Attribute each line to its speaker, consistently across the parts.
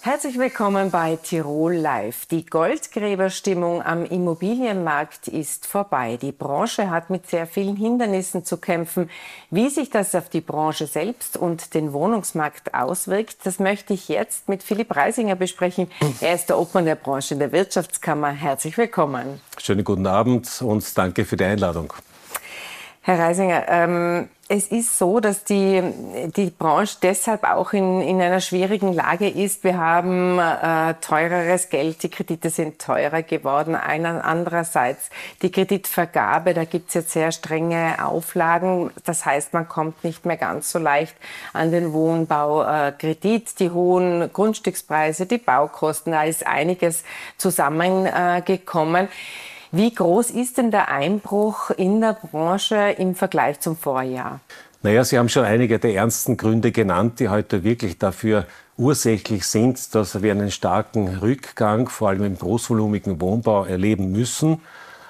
Speaker 1: Herzlich willkommen bei Tirol Live. Die Goldgräberstimmung am Immobilienmarkt ist vorbei. Die Branche hat mit sehr vielen Hindernissen zu kämpfen. Wie sich das auf die Branche selbst und den Wohnungsmarkt auswirkt, das möchte ich jetzt mit Philipp Reisinger besprechen. Er ist der Obmann der Branche in der Wirtschaftskammer. Herzlich willkommen.
Speaker 2: Schönen guten Abend und danke für die Einladung.
Speaker 1: Herr Reisinger, ähm, es ist so, dass die, die Branche deshalb auch in, in einer schwierigen Lage ist. Wir haben äh, teureres Geld, die Kredite sind teurer geworden. Einer, andererseits die Kreditvergabe, da gibt es jetzt sehr strenge Auflagen. Das heißt, man kommt nicht mehr ganz so leicht an den Wohnbaukredit. Äh, die hohen Grundstückspreise, die Baukosten, da ist einiges zusammengekommen. Äh, wie groß ist denn der Einbruch in der Branche im Vergleich zum Vorjahr?
Speaker 2: Naja, Sie haben schon einige der ernsten Gründe genannt, die heute wirklich dafür ursächlich sind, dass wir einen starken Rückgang, vor allem im großvolumigen Wohnbau, erleben müssen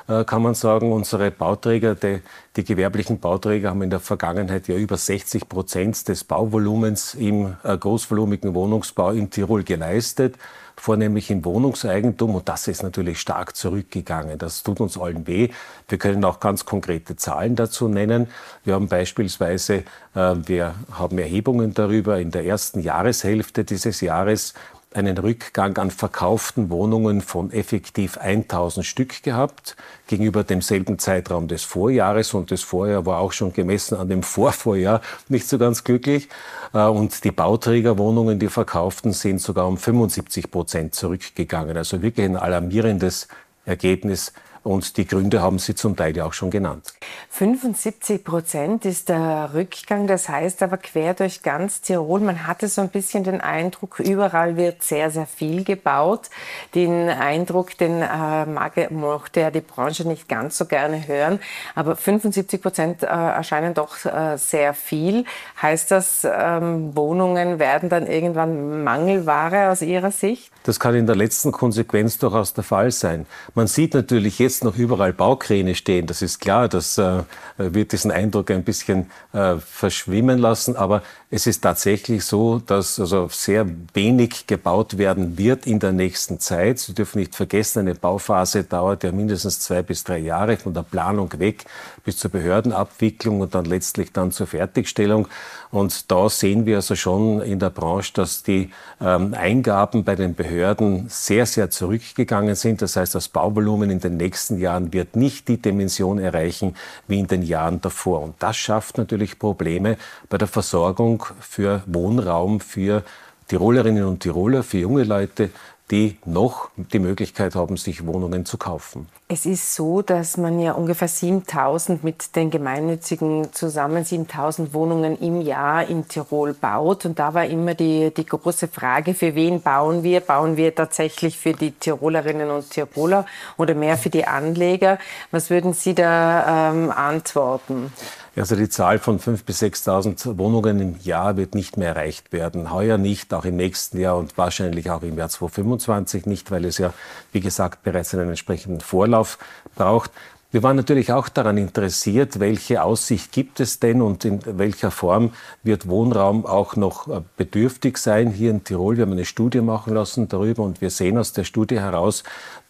Speaker 2: äh, kann man sagen, unsere Bauträger, die, die, gewerblichen Bauträger haben in der Vergangenheit ja über 60 Prozent des Bauvolumens im äh, großvolumigen Wohnungsbau in Tirol geleistet vornehmlich im Wohnungseigentum. Und das ist natürlich stark zurückgegangen. Das tut uns allen weh. Wir können auch ganz konkrete Zahlen dazu nennen. Wir haben beispielsweise, äh, wir haben Erhebungen darüber in der ersten Jahreshälfte dieses Jahres einen Rückgang an verkauften Wohnungen von effektiv 1000 Stück gehabt gegenüber demselben Zeitraum des Vorjahres. Und das Vorjahr war auch schon gemessen an dem Vorvorjahr nicht so ganz glücklich. Äh, und die Bauträgerwohnungen, die verkauften, sind sogar um 75 Prozent zurückgegangen. Also wirklich ein alarmierendes Ergebnis und die Gründe haben Sie zum Teil ja auch schon genannt.
Speaker 1: 75 Prozent ist der Rückgang. Das heißt aber quer durch ganz Tirol. Man hatte so ein bisschen den Eindruck, überall wird sehr, sehr viel gebaut. Den Eindruck, den äh, mag, mochte ja die Branche nicht ganz so gerne hören. Aber 75 Prozent äh, erscheinen doch äh, sehr viel. Heißt das, ähm, Wohnungen werden dann irgendwann Mangelware aus Ihrer Sicht?
Speaker 2: Das kann in der letzten Konsequenz durchaus der Fall sein. Man sieht natürlich jetzt noch überall Baukräne stehen. Das ist klar, das äh, wird diesen Eindruck ein bisschen äh, verschwimmen lassen. Aber es ist tatsächlich so, dass also sehr wenig gebaut werden wird in der nächsten Zeit. Sie dürfen nicht vergessen, eine Bauphase dauert ja mindestens zwei bis drei Jahre von der Planung weg bis zur Behördenabwicklung und dann letztlich dann zur Fertigstellung. Und da sehen wir also schon in der Branche, dass die ähm, Eingaben bei den Behörden sehr, sehr zurückgegangen sind. Das heißt, das Bauvolumen in den nächsten Jahren wird nicht die Dimension erreichen wie in den Jahren davor. Und das schafft natürlich Probleme bei der Versorgung für Wohnraum, für Tirolerinnen und Tiroler, für junge Leute, die noch die Möglichkeit haben, sich Wohnungen zu kaufen.
Speaker 1: Es ist so, dass man ja ungefähr 7000 mit den Gemeinnützigen zusammen 7000 Wohnungen im Jahr in Tirol baut. Und da war immer die, die große Frage, für wen bauen wir? Bauen wir tatsächlich für die Tirolerinnen und Tiroler oder mehr für die Anleger? Was würden Sie da ähm, antworten?
Speaker 2: Also die Zahl von 5.000 bis 6.000 Wohnungen im Jahr wird nicht mehr erreicht werden. Heuer nicht, auch im nächsten Jahr und wahrscheinlich auch im Jahr 2025 nicht, weil es ja, wie gesagt, bereits einen entsprechenden Vorlauf braucht. Wir waren natürlich auch daran interessiert, welche Aussicht gibt es denn und in welcher Form wird Wohnraum auch noch äh, bedürftig sein hier in Tirol. Wir haben eine Studie machen lassen darüber und wir sehen aus der Studie heraus,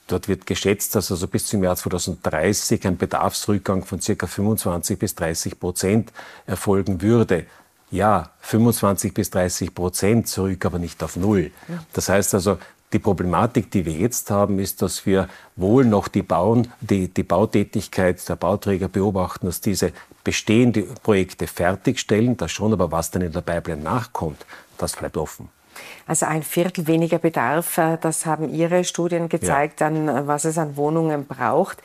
Speaker 2: Dort wird geschätzt, dass also bis zum Jahr 2030 ein Bedarfsrückgang von circa 25 bis 30 Prozent erfolgen würde. Ja, 25 bis 30 Prozent zurück, aber nicht auf Null. Das heißt also, die Problematik, die wir jetzt haben, ist, dass wir wohl noch die, Bauen, die, die Bautätigkeit der Bauträger beobachten, dass diese bestehende Projekte fertigstellen, das schon, aber was dann in der Pipeline nachkommt, das bleibt offen.
Speaker 1: Also ein Viertel weniger Bedarf, äh, das haben Ihre Studien gezeigt, ja. an äh, was es an Wohnungen braucht.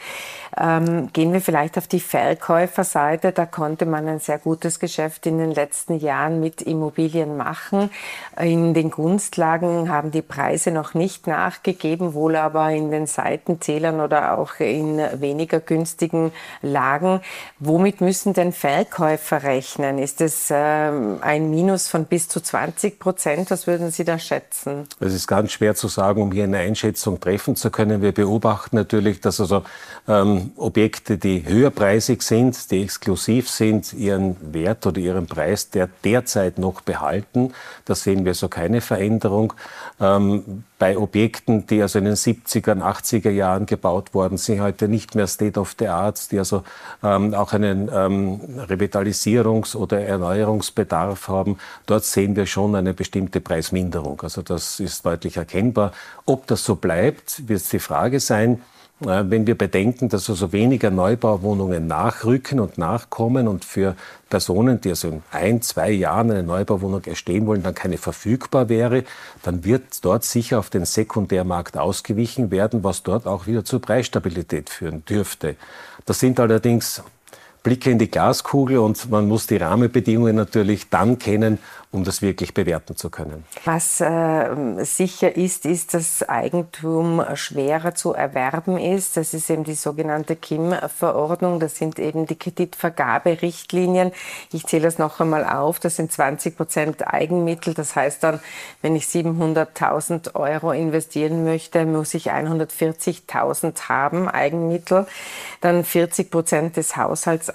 Speaker 1: Ähm, gehen wir vielleicht auf die Verkäuferseite. Da konnte man ein sehr gutes Geschäft in den letzten Jahren mit Immobilien machen. In den Gunstlagen haben die Preise noch nicht nachgegeben, wohl aber in den Seitenzählern oder auch in weniger günstigen Lagen. Womit müssen denn Verkäufer rechnen? Ist es ähm, ein Minus von bis zu 20 Prozent? Was würden würden Sie da schätzen?
Speaker 2: Es ist ganz schwer zu sagen, um hier eine Einschätzung treffen zu können. Wir beobachten natürlich, dass also ähm, Objekte, die höherpreisig sind, die exklusiv sind, ihren Wert oder ihren Preis der derzeit noch behalten. Da sehen wir so keine Veränderung. Ähm, bei Objekten, die also in den 70er, 80er Jahren gebaut worden sind, heute nicht mehr State of the Art, die also ähm, auch einen ähm, Revitalisierungs- oder Erneuerungsbedarf haben, dort sehen wir schon eine bestimmte Preisminderung. Also das ist deutlich erkennbar. Ob das so bleibt, wird die Frage sein. Wenn wir bedenken, dass also weniger Neubauwohnungen nachrücken und nachkommen und für Personen, die also in ein, zwei Jahren eine Neubauwohnung erstehen wollen, dann keine verfügbar wäre, dann wird dort sicher auf den Sekundärmarkt ausgewichen werden, was dort auch wieder zur Preisstabilität führen dürfte. Das sind allerdings Blicke in die Glaskugel und man muss die Rahmenbedingungen natürlich dann kennen, um das wirklich bewerten zu können.
Speaker 1: Was äh, sicher ist, ist, dass Eigentum schwerer zu erwerben ist. Das ist eben die sogenannte KIM-Verordnung. Das sind eben die Kreditvergaberichtlinien. Ich zähle das noch einmal auf. Das sind 20 Prozent Eigenmittel. Das heißt dann, wenn ich 700.000 Euro investieren möchte, muss ich 140.000 haben, Eigenmittel. Dann 40 Prozent des Haushaltseinkommens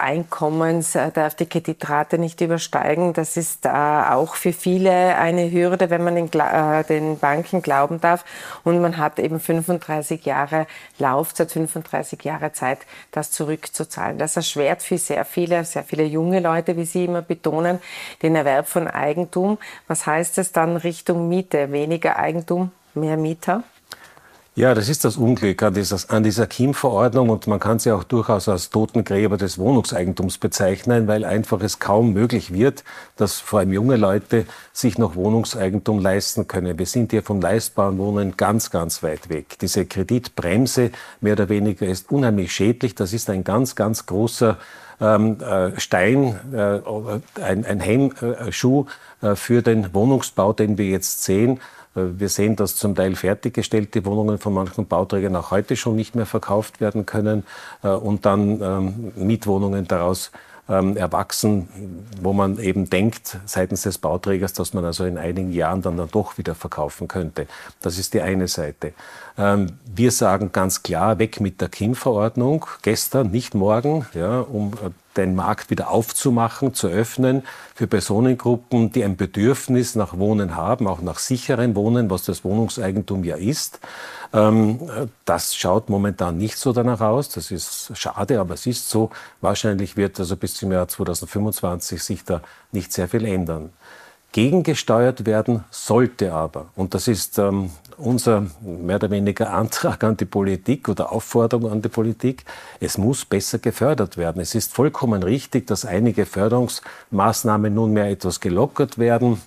Speaker 1: äh, darf die Kreditrate nicht übersteigen. Das ist äh, auch für viele eine Hürde, wenn man den, äh, Banken glauben darf. Und man hat eben 35 Jahre Laufzeit, 35 Jahre Zeit, das zurückzuzahlen. Das erschwert für sehr viele, sehr viele junge Leute, wie Sie immer betonen, den Erwerb von Eigentum. Was heißt es dann Richtung Miete? Weniger Eigentum, mehr Mieter?
Speaker 2: Ja, das ist das Unglück an dieser, an dieser KIM-Verordnung und man kann sie auch durchaus als Totengräber des Wohnungseigentums bezeichnen, weil einfach es kaum möglich wird, dass vor allem junge Leute sich noch Wohnungseigentum leisten können. Wir sind hier von leistbaren Wohnungen ganz, ganz weit weg. Diese Kreditbremse mehr oder weniger ist unheimlich schädlich. Das ist ein ganz, ganz großer ähm, äh, Stein, äh, ein, ein Hemmschuh äh, für den Wohnungsbau, den wir jetzt sehen. Äh, wir sehen, dass zum Teil fertiggestellte Wohnungen von manchen Bauträgern auch heute schon nicht mehr verkauft werden können äh, und dann ähm, Mietwohnungen daraus ähm, erwachsen, wo man eben denkt seitens des Bauträgers, dass man also in einigen Jahren dann, dann doch wieder verkaufen könnte. Das ist die eine Seite. Ähm, wir sagen ganz klar, weg mit der KIM-Verordnung, gestern, nicht morgen, ja, um äh, den Markt wieder aufzumachen, zu öffnen für Personengruppen, die ein Bedürfnis nach Wohnen haben, auch nach sicherem Wohnen, was das Wohnungseigentum ja ist. Ähm, das schaut momentan nicht so danach aus. Das ist schade, aber es ist so. Wahrscheinlich wird also bis zum Jahr 2025 sich da nicht sehr viel ändern. Gegengesteuert werden sollte aber, und das ist ähm, unser mehr oder weniger Antrag an die Politik oder Aufforderung an die Politik, es muss besser gefördert werden. Es ist vollkommen richtig, dass einige Förderungsmaßnahmen nunmehr etwas gelockert werden,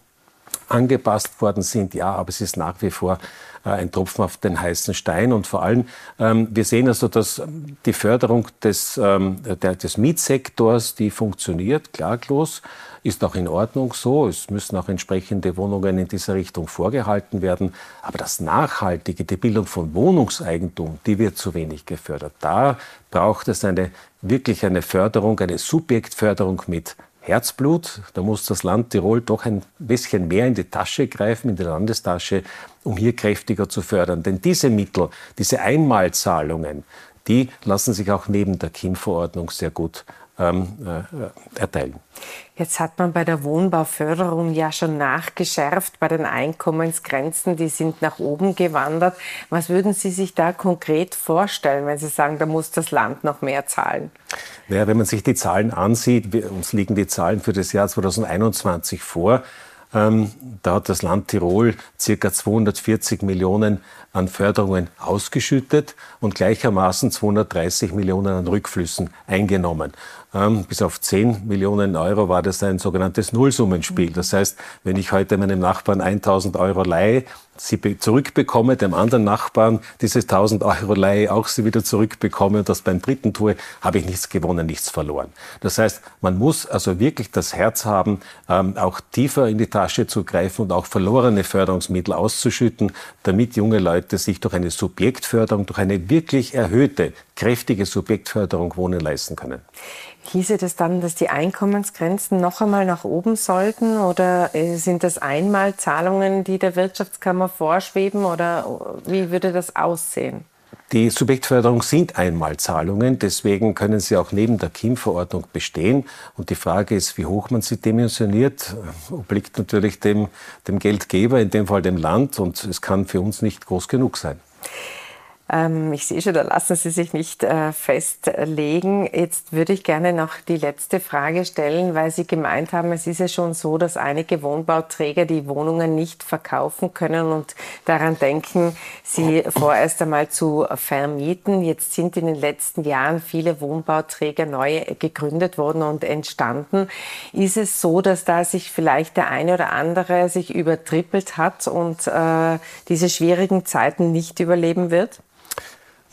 Speaker 2: angepasst worden sind, ja, aber es ist nach wie vor äh, ein Tropfen auf den heißen Stein. Und vor allem, ähm, wir sehen also, dass die Förderung des, ähm, der, des Mietsektors, die funktioniert, klaglos, ist auch in Ordnung so. Es müssen auch entsprechende Wohnungen in dieser Richtung vorgehalten werden. Aber das Nachhaltige, die Bildung von Wohnungseigentum, die wird zu wenig gefördert. Da braucht es eine, wirklich eine Förderung, eine Subjektförderung mit Herzblut. Da muss das Land Tirol doch ein bisschen mehr in die Tasche greifen, in die Landestasche, um hier kräftiger zu fördern. Denn diese Mittel, diese Einmalzahlungen, die lassen sich auch neben der KIM-Verordnung sehr gut ähm, äh, erteilen.
Speaker 1: Jetzt hat man bei der Wohnbauförderung ja schon nachgeschärft bei den Einkommensgrenzen, die sind nach oben gewandert. Was würden Sie sich da konkret vorstellen, wenn Sie sagen, da muss das Land noch mehr zahlen?
Speaker 2: Naja, wenn man sich die Zahlen ansieht, uns liegen die Zahlen für das Jahr 2021 vor, ähm, da hat das Land Tirol circa 240 Millionen an Förderungen ausgeschüttet und gleichermaßen 230 Millionen an Rückflüssen eingenommen. Ähm, bis auf 10 Millionen Euro war das ein sogenanntes Nullsummenspiel. Das heißt, wenn ich heute meinem Nachbarn 1000 Euro leihe, sie zurückbekomme, dem anderen Nachbarn diese 1000 Euro Leihe auch sie wieder zurückbekomme und das beim dritten tue, habe ich nichts gewonnen, nichts verloren. Das heißt, man muss also wirklich das Herz haben, ähm, auch tiefer in die Tasche zu greifen und auch verlorene Förderungsmittel auszuschütten, damit junge Leute sich durch eine Subjektförderung, durch eine wirklich erhöhte, kräftige Subjektförderung Wohnen leisten können.
Speaker 1: Hieße das dann, dass die Einkommensgrenzen noch einmal nach oben sollten oder äh, sind das Einmalzahlungen, die der Wirtschaftskammer vorschweben oder wie würde das aussehen?
Speaker 2: Die Subjektförderung sind Einmalzahlungen, deswegen können sie auch neben der KIM-Verordnung bestehen. Und die Frage ist, wie hoch man sie dimensioniert, obliegt natürlich dem, dem Geldgeber, in dem Fall dem Land, und es kann für uns nicht groß genug sein.
Speaker 1: Ähm, ich sehe schon, da lassen Sie sich nicht äh, festlegen. Jetzt würde ich gerne noch die letzte Frage stellen, weil Sie gemeint haben, es ist ja schon so, dass einige Wohnbauträger die Wohnungen nicht verkaufen können und daran denken, sie vorerst einmal zu vermieten. Jetzt sind in den letzten Jahren viele Wohnbauträger neu gegründet worden und entstanden. Ist es so, dass da sich vielleicht der eine oder andere sich übertrippelt hat und äh, diese schwierigen Zeiten nicht überleben wird?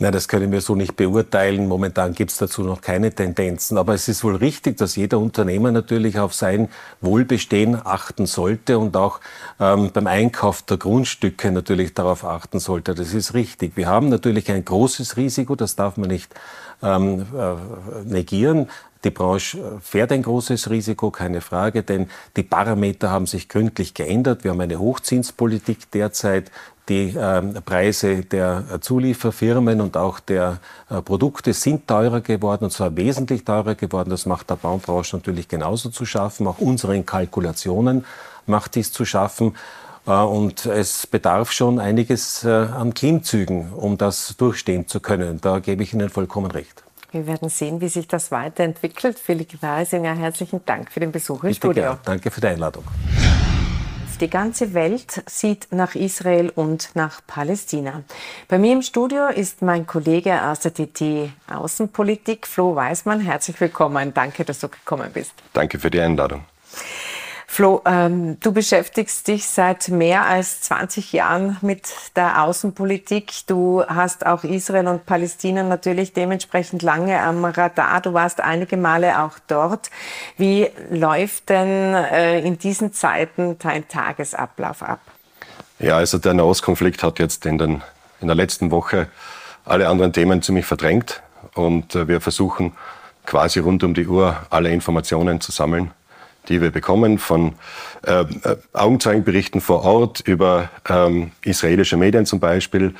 Speaker 2: Nein, das können wir so nicht beurteilen. Momentan gibt es dazu noch keine Tendenzen. Aber es ist wohl richtig, dass jeder Unternehmer natürlich auf sein Wohlbestehen achten sollte und auch ähm, beim Einkauf der Grundstücke natürlich darauf achten sollte. Das ist richtig. Wir haben natürlich ein großes Risiko, das darf man nicht ähm, äh, negieren. Die Branche äh, fährt ein großes Risiko, keine Frage, denn die Parameter haben sich gründlich geändert. Wir haben eine Hochzinspolitik derzeit. Die äh, Preise der Zulieferfirmen und auch der äh, Produkte sind teurer geworden, und zwar wesentlich teurer geworden. Das macht der Baubranche natürlich genauso zu schaffen. Auch unseren Kalkulationen macht dies zu schaffen. Äh, und es bedarf schon einiges äh, an Klimmzügen, um das durchstehen zu können. Da gebe ich Ihnen vollkommen recht.
Speaker 1: Wir werden sehen, wie sich das weiterentwickelt. Philipp Weisinger, herzlichen Dank für den Besuch im
Speaker 2: Bitte
Speaker 1: Studio.
Speaker 2: Gern. Danke für die Einladung.
Speaker 1: Die ganze Welt sieht nach Israel und nach Palästina. Bei mir im Studio ist mein Kollege aus der TT Außenpolitik, Flo Weismann. Herzlich willkommen. Danke, dass du gekommen bist.
Speaker 3: Danke für die Einladung.
Speaker 1: Flo, ähm, du beschäftigst dich seit mehr als 20 Jahren mit der Außenpolitik. Du hast auch Israel und Palästina natürlich dementsprechend lange am Radar. Du warst einige Male auch dort. Wie läuft denn äh, in diesen Zeiten dein Tagesablauf ab?
Speaker 3: Ja, also der Nahostkonflikt hat jetzt in, den, in der letzten Woche alle anderen Themen ziemlich verdrängt und äh, wir versuchen quasi rund um die Uhr alle Informationen zu sammeln die wir bekommen von äh, äh, Augenzeugenberichten vor Ort über ähm, israelische Medien zum Beispiel,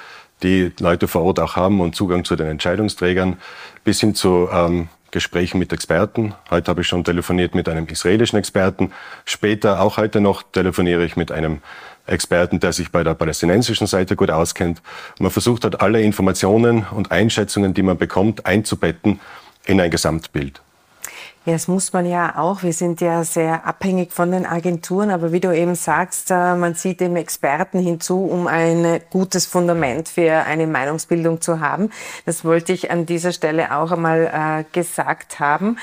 Speaker 3: die Leute vor Ort auch haben und Zugang zu den Entscheidungsträgern, bis hin zu ähm, Gesprächen mit Experten. Heute habe ich schon telefoniert mit einem israelischen Experten. Später, auch heute noch, telefoniere ich mit einem Experten, der sich bei der palästinensischen Seite gut auskennt. Man versucht hat, alle Informationen und Einschätzungen, die man bekommt, einzubetten in ein Gesamtbild.
Speaker 1: Ja, das muss man ja auch. Wir sind ja sehr abhängig von den Agenturen, aber wie du eben sagst, äh, man sieht dem Experten hinzu, um ein gutes Fundament für eine Meinungsbildung zu haben. Das wollte ich an dieser Stelle auch einmal äh, gesagt haben.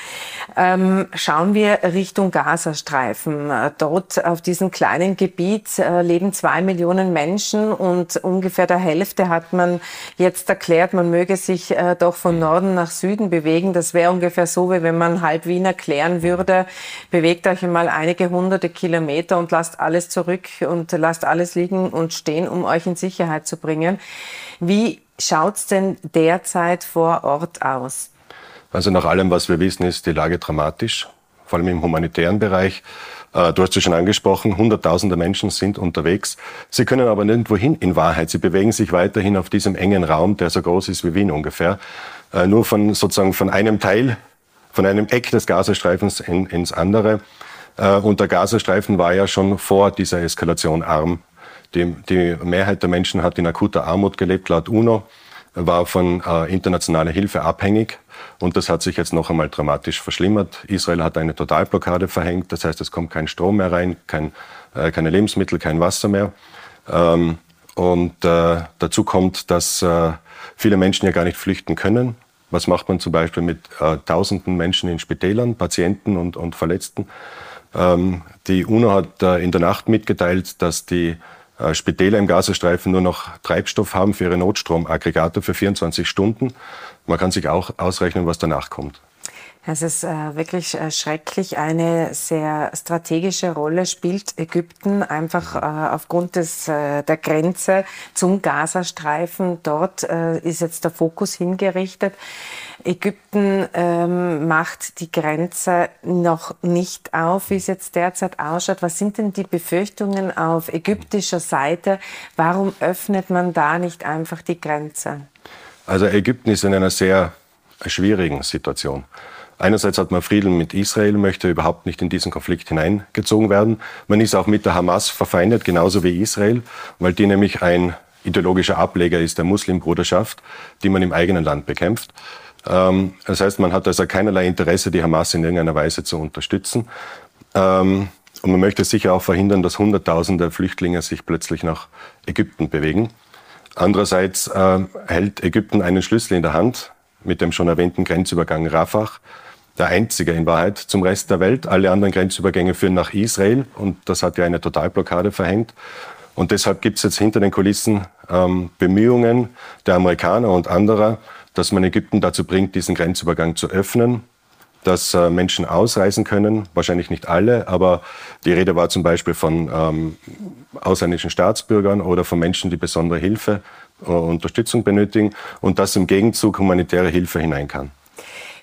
Speaker 1: Ähm, schauen wir Richtung Gazastreifen. Äh, dort auf diesem kleinen Gebiet leben zwei Millionen Menschen und ungefähr der Hälfte hat man jetzt erklärt, man möge sich doch von Norden nach Süden bewegen. Das wäre ungefähr so, wie wenn man halb Wien erklären würde, bewegt euch einmal einige hunderte Kilometer und lasst alles zurück und lasst alles liegen und stehen, um euch in Sicherheit zu bringen. Wie schaut's denn derzeit vor Ort aus?
Speaker 3: Also nach allem, was wir wissen, ist die Lage dramatisch, vor allem im humanitären Bereich. Äh, du hast es schon angesprochen, Hunderttausende Menschen sind unterwegs. Sie können aber nirgendwo hin in Wahrheit. Sie bewegen sich weiterhin auf diesem engen Raum, der so groß ist wie Wien ungefähr. Äh, nur von sozusagen von einem Teil von einem Eck des Gazastreifens in, ins andere. Äh, und der Gazastreifen war ja schon vor dieser Eskalation arm. Die, die Mehrheit der Menschen hat in akuter Armut gelebt, laut UNO, war von äh, internationaler Hilfe abhängig. Und das hat sich jetzt noch einmal dramatisch verschlimmert. Israel hat eine Totalblockade verhängt. Das heißt, es kommt kein Strom mehr rein, kein, äh, keine Lebensmittel, kein Wasser mehr. Ähm, und äh, dazu kommt, dass äh, viele Menschen ja gar nicht flüchten können. Was macht man zum Beispiel mit äh, tausenden Menschen in Spitälern, Patienten und, und Verletzten? Ähm, die UNO hat äh, in der Nacht mitgeteilt, dass die äh, Spitäler im Gazastreifen nur noch Treibstoff haben für ihre Notstromaggregate für 24 Stunden. Man kann sich auch ausrechnen, was danach kommt.
Speaker 1: Es ist äh, wirklich äh, schrecklich. Eine sehr strategische Rolle spielt Ägypten einfach äh, aufgrund des, äh, der Grenze zum Gazastreifen. Dort äh, ist jetzt der Fokus hingerichtet. Ägypten ähm, macht die Grenze noch nicht auf, wie es jetzt derzeit ausschaut. Was sind denn die Befürchtungen auf ägyptischer Seite? Warum öffnet man da nicht einfach die Grenze?
Speaker 3: Also Ägypten ist in einer sehr schwierigen Situation. Einerseits hat man Frieden mit Israel, möchte überhaupt nicht in diesen Konflikt hineingezogen werden. Man ist auch mit der Hamas verfeindet, genauso wie Israel, weil die nämlich ein ideologischer Ableger ist der Muslimbruderschaft, die man im eigenen Land bekämpft. Ähm, das heißt, man hat also keinerlei Interesse, die Hamas in irgendeiner Weise zu unterstützen. Ähm, und man möchte sicher auch verhindern, dass Hunderttausende Flüchtlinge sich plötzlich nach Ägypten bewegen. Andererseits äh, hält Ägypten einen Schlüssel in der Hand mit dem schon erwähnten Grenzübergang Rafah der einzige in Wahrheit zum Rest der Welt. Alle anderen Grenzübergänge führen nach Israel und das hat ja eine Totalblockade verhängt. Und deshalb gibt es jetzt hinter den Kulissen ähm, Bemühungen der Amerikaner und anderer, dass man Ägypten dazu bringt, diesen Grenzübergang zu öffnen, dass äh, Menschen ausreisen können. Wahrscheinlich nicht alle, aber die Rede war zum Beispiel von ähm, ausländischen Staatsbürgern oder von Menschen, die besondere Hilfe, äh, Unterstützung benötigen und dass im Gegenzug humanitäre Hilfe hinein kann.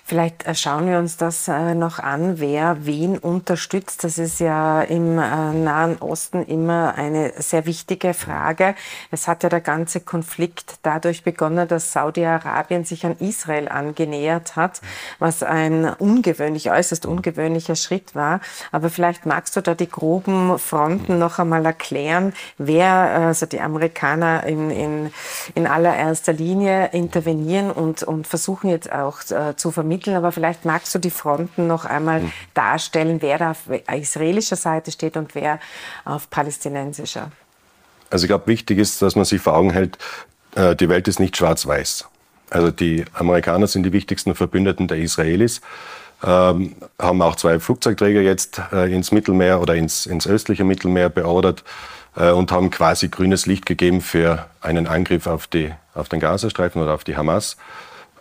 Speaker 1: Vielleicht äh, schauen wir uns das äh, noch an, wer wen unterstützt. Das ist ja im äh, Nahen Osten immer eine sehr wichtige Frage. Es hat ja der ganze Konflikt dadurch begonnen, dass Saudi-Arabien sich an Israel angenähert hat, was ein ungewöhnlich, äußerst ungewöhnlicher Schritt war. Aber vielleicht magst du da die groben Fronten noch einmal erklären, wer, also die Amerikaner in, in, in allererster Linie intervenieren und, und versuchen jetzt auch zu vermitteln, vermitteln, aber vielleicht magst du die Fronten noch einmal mhm. darstellen, wer da auf israelischer Seite steht und wer auf palästinensischer.
Speaker 3: Also ich glaube, wichtig ist, dass man sich vor Augen hält, äh, die Welt ist nicht schwarz-weiß. Also die Amerikaner sind die wichtigsten Verbündeten der Israelis, ähm, haben auch zwei Flugzeugträger jetzt äh, ins Mittelmeer oder ins, ins östliche Mittelmeer beordert äh, und haben quasi grünes Licht gegeben für einen Angriff auf, die, auf den Gazastreifen oder auf die Hamas.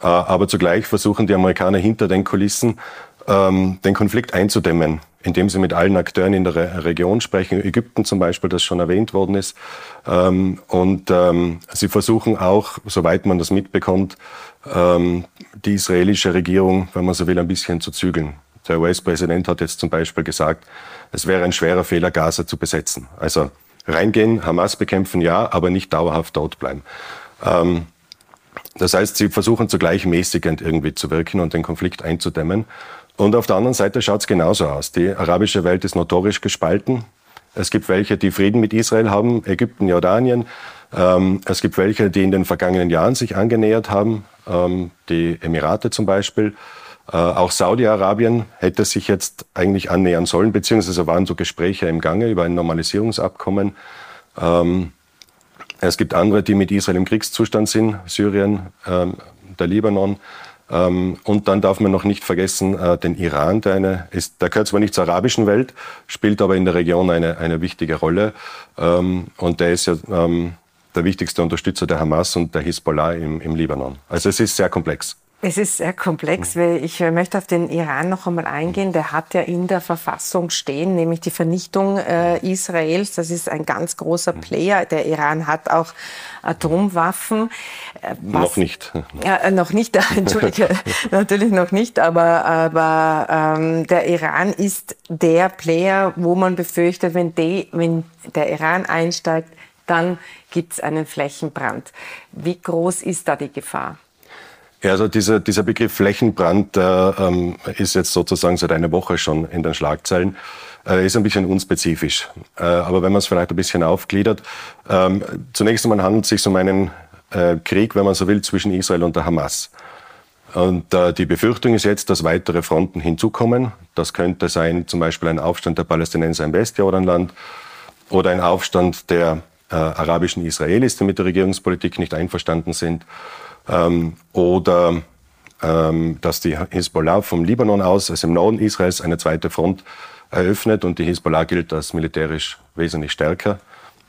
Speaker 3: Äh, aber zugleich versuchen die Amerikaner hinter den Kulissen ähm, den Konflikt einzudämmen, indem sie mit allen Akteuren in der Re Region sprechen, Ägypten zum Beispiel, das schon erwähnt worden ist. Ähm, und ähm, sie versuchen auch, soweit man das mitbekommt, die israelische Regierung, wenn man so will, ein bisschen zu zügeln. Der US-Präsident hat jetzt zum Beispiel gesagt, es wäre ein schwerer Fehler, Gaza zu besetzen. Also reingehen, Hamas bekämpfen, ja, aber nicht dauerhaft dort bleiben. Das heißt, sie versuchen zugleich mäßigend irgendwie zu wirken und den Konflikt einzudämmen. Und auf der anderen Seite schaut es genauso aus. Die arabische Welt ist notorisch gespalten. Es gibt welche, die Frieden mit Israel haben, Ägypten, Jordanien. Ähm, es gibt welche, die in den vergangenen Jahren sich angenähert haben, ähm, die Emirate zum Beispiel. Äh, auch Saudi-Arabien hätte sich jetzt eigentlich annähern sollen, beziehungsweise waren so Gespräche im Gange über ein Normalisierungsabkommen. Ähm, es gibt andere, die mit Israel im Kriegszustand sind, Syrien, ähm, der Libanon. Ähm, und dann darf man noch nicht vergessen äh, den Iran, der, eine, ist, der gehört zwar nicht zur arabischen Welt, spielt aber in der Region eine, eine wichtige Rolle. Ähm, und der ist ja ähm, der wichtigste Unterstützer der Hamas und der Hisbollah im, im Libanon. Also es ist sehr komplex.
Speaker 1: Es ist sehr komplex, weil ich äh, möchte auf den Iran noch einmal eingehen. Der hat ja in der Verfassung stehen, nämlich die Vernichtung äh, Israels. Das ist ein ganz großer mhm. Player. Der Iran hat auch Atomwaffen.
Speaker 3: Äh, noch nicht.
Speaker 1: Äh, noch nicht, entschuldige, natürlich noch nicht, aber, aber ähm, der Iran ist der Player, wo man befürchtet, wenn, die, wenn der Iran einsteigt, dann gibt es einen Flächenbrand. Wie groß ist da die Gefahr?
Speaker 3: Ja, also dieser, dieser Begriff Flächenbrand äh, ähm, ist jetzt sozusagen seit einer Woche schon in den Schlagzeilen. Äh, ist ein bisschen unspezifisch. Äh, aber wenn man es vielleicht ein bisschen aufgliedert, ähm, zunächst einmal handelt es sich um einen äh, Krieg, wenn man so will, zwischen Israel und der Hamas. Und äh, die Befürchtung ist jetzt, dass weitere Fronten hinzukommen. Das könnte sein zum Beispiel ein Aufstand der Palästinenser im Westjordanland oder ein Aufstand der äh, arabischen Israelis, die mit der Regierungspolitik nicht einverstanden sind ähm, oder ähm, dass die Hisbollah vom Libanon aus, also im Norden Israels, eine zweite Front eröffnet und die Hisbollah gilt als militärisch wesentlich stärker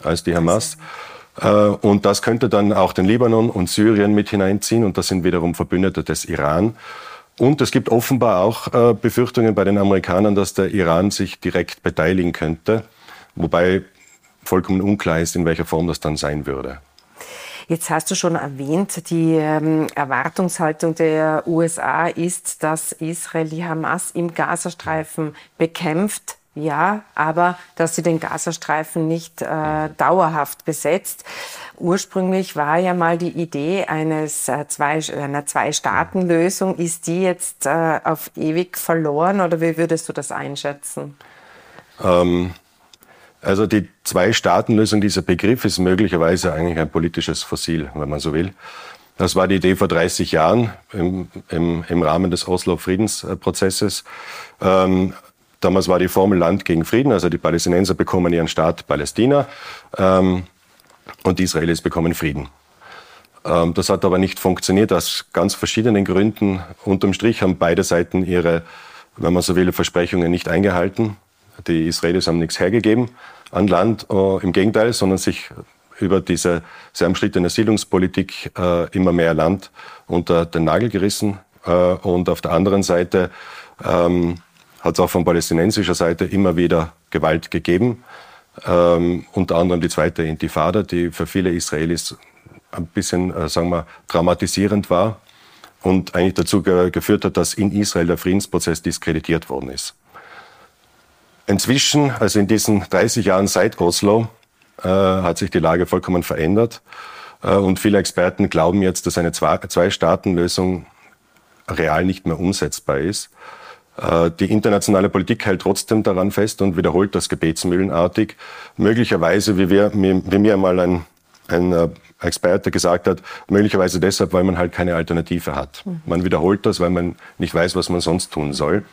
Speaker 3: als die Hamas. Also. Und das könnte dann auch den Libanon und Syrien mit hineinziehen. Und das sind wiederum Verbündete des Iran. Und es gibt offenbar auch äh, Befürchtungen bei den Amerikanern, dass der Iran sich direkt beteiligen könnte. Wobei vollkommen unklar ist, in welcher Form das dann sein würde.
Speaker 1: Jetzt hast du schon erwähnt, die ähm, Erwartungshaltung der USA ist, dass Israel die Hamas im Gazastreifen bekämpft. Ja, aber dass sie den Gazastreifen nicht äh, dauerhaft besetzt. Ursprünglich war ja mal die Idee eines äh, zwei, einer Zwei-Staaten-Lösung. Ist die jetzt äh, auf ewig verloren oder wie würdest du das einschätzen?
Speaker 3: Ähm, also die Zwei-Staaten-Lösung, dieser Begriff ist möglicherweise eigentlich ein politisches Fossil, wenn man so will. Das war die Idee vor 30 Jahren im, im, im Rahmen des Oslo-Friedensprozesses. Ähm, damals war die Formel Land gegen Frieden, also die Palästinenser bekommen ihren Staat Palästina ähm, und die Israelis bekommen Frieden. Ähm, das hat aber nicht funktioniert aus ganz verschiedenen Gründen. Unterm Strich haben beide Seiten ihre, wenn man so will, Versprechungen nicht eingehalten. Die Israelis haben nichts hergegeben an Land, äh, im Gegenteil, sondern sich über diese sehr umstrittene Siedlungspolitik äh, immer mehr Land unter den Nagel gerissen. Äh, und auf der anderen Seite ähm, hat es auch von palästinensischer Seite immer wieder Gewalt gegeben. Ähm, unter anderem die zweite Intifada, die für viele Israelis ein bisschen, äh, sagen wir, dramatisierend war und eigentlich dazu ge geführt hat, dass in Israel der Friedensprozess diskreditiert worden ist. Inzwischen, also in diesen 30 Jahren seit Oslo, äh, hat sich die Lage vollkommen verändert. Äh, und viele Experten glauben jetzt, dass eine Zwei-Staaten-Lösung real nicht mehr umsetzbar ist. Äh, die internationale Politik hält trotzdem daran fest und wiederholt das gebetsmühlenartig. Möglicherweise, wie, wir, wie mir mal ein, ein äh, Experte gesagt hat, möglicherweise deshalb, weil man halt keine Alternative hat. Mhm. Man wiederholt das, weil man nicht weiß, was man sonst tun soll.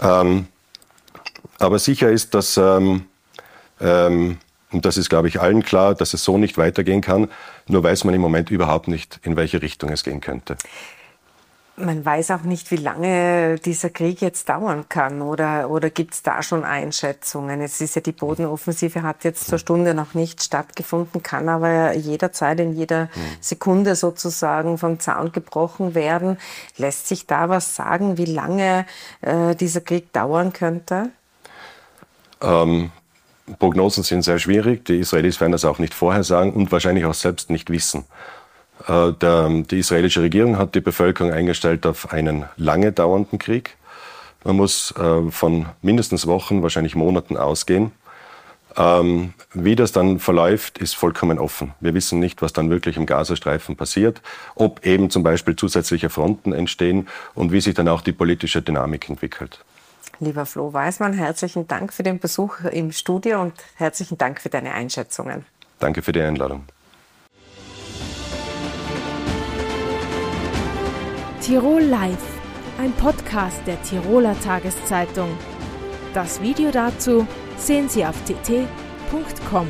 Speaker 3: Ähm, aber sicher ist, dass, ähm, ähm, und das ist, glaube ich, allen klar, dass es so nicht weitergehen kann. Nur weiß man im Moment überhaupt nicht, in welche Richtung es gehen könnte.
Speaker 1: Man weiß auch nicht, wie lange dieser Krieg jetzt dauern kann oder, oder gibt es da schon Einschätzungen? Es ist ja die Bodenoffensive hat jetzt zur Stunde noch nicht stattgefunden, kann aber jederzeit in jeder Sekunde sozusagen vom Zaun gebrochen werden. Lässt sich da was sagen, wie lange äh, dieser Krieg dauern könnte?
Speaker 3: Ähm, Prognosen sind sehr schwierig. Die Israelis werden das auch nicht vorhersagen und wahrscheinlich auch selbst nicht wissen. Äh, der, die israelische Regierung hat die Bevölkerung eingestellt auf einen lange dauernden Krieg. Man muss äh, von mindestens Wochen, wahrscheinlich Monaten ausgehen. Ähm, wie das dann verläuft, ist vollkommen offen. Wir wissen nicht, was dann wirklich im Gazastreifen passiert, ob eben zum Beispiel zusätzliche Fronten entstehen und wie sich dann auch die politische Dynamik entwickelt.
Speaker 1: Lieber Flo Weismann, herzlichen Dank für den Besuch im Studio und herzlichen Dank für deine Einschätzungen.
Speaker 3: Danke für die Einladung.
Speaker 4: Tirol Live, ein Podcast der Tiroler Tageszeitung. Das Video dazu sehen Sie auf tt.com.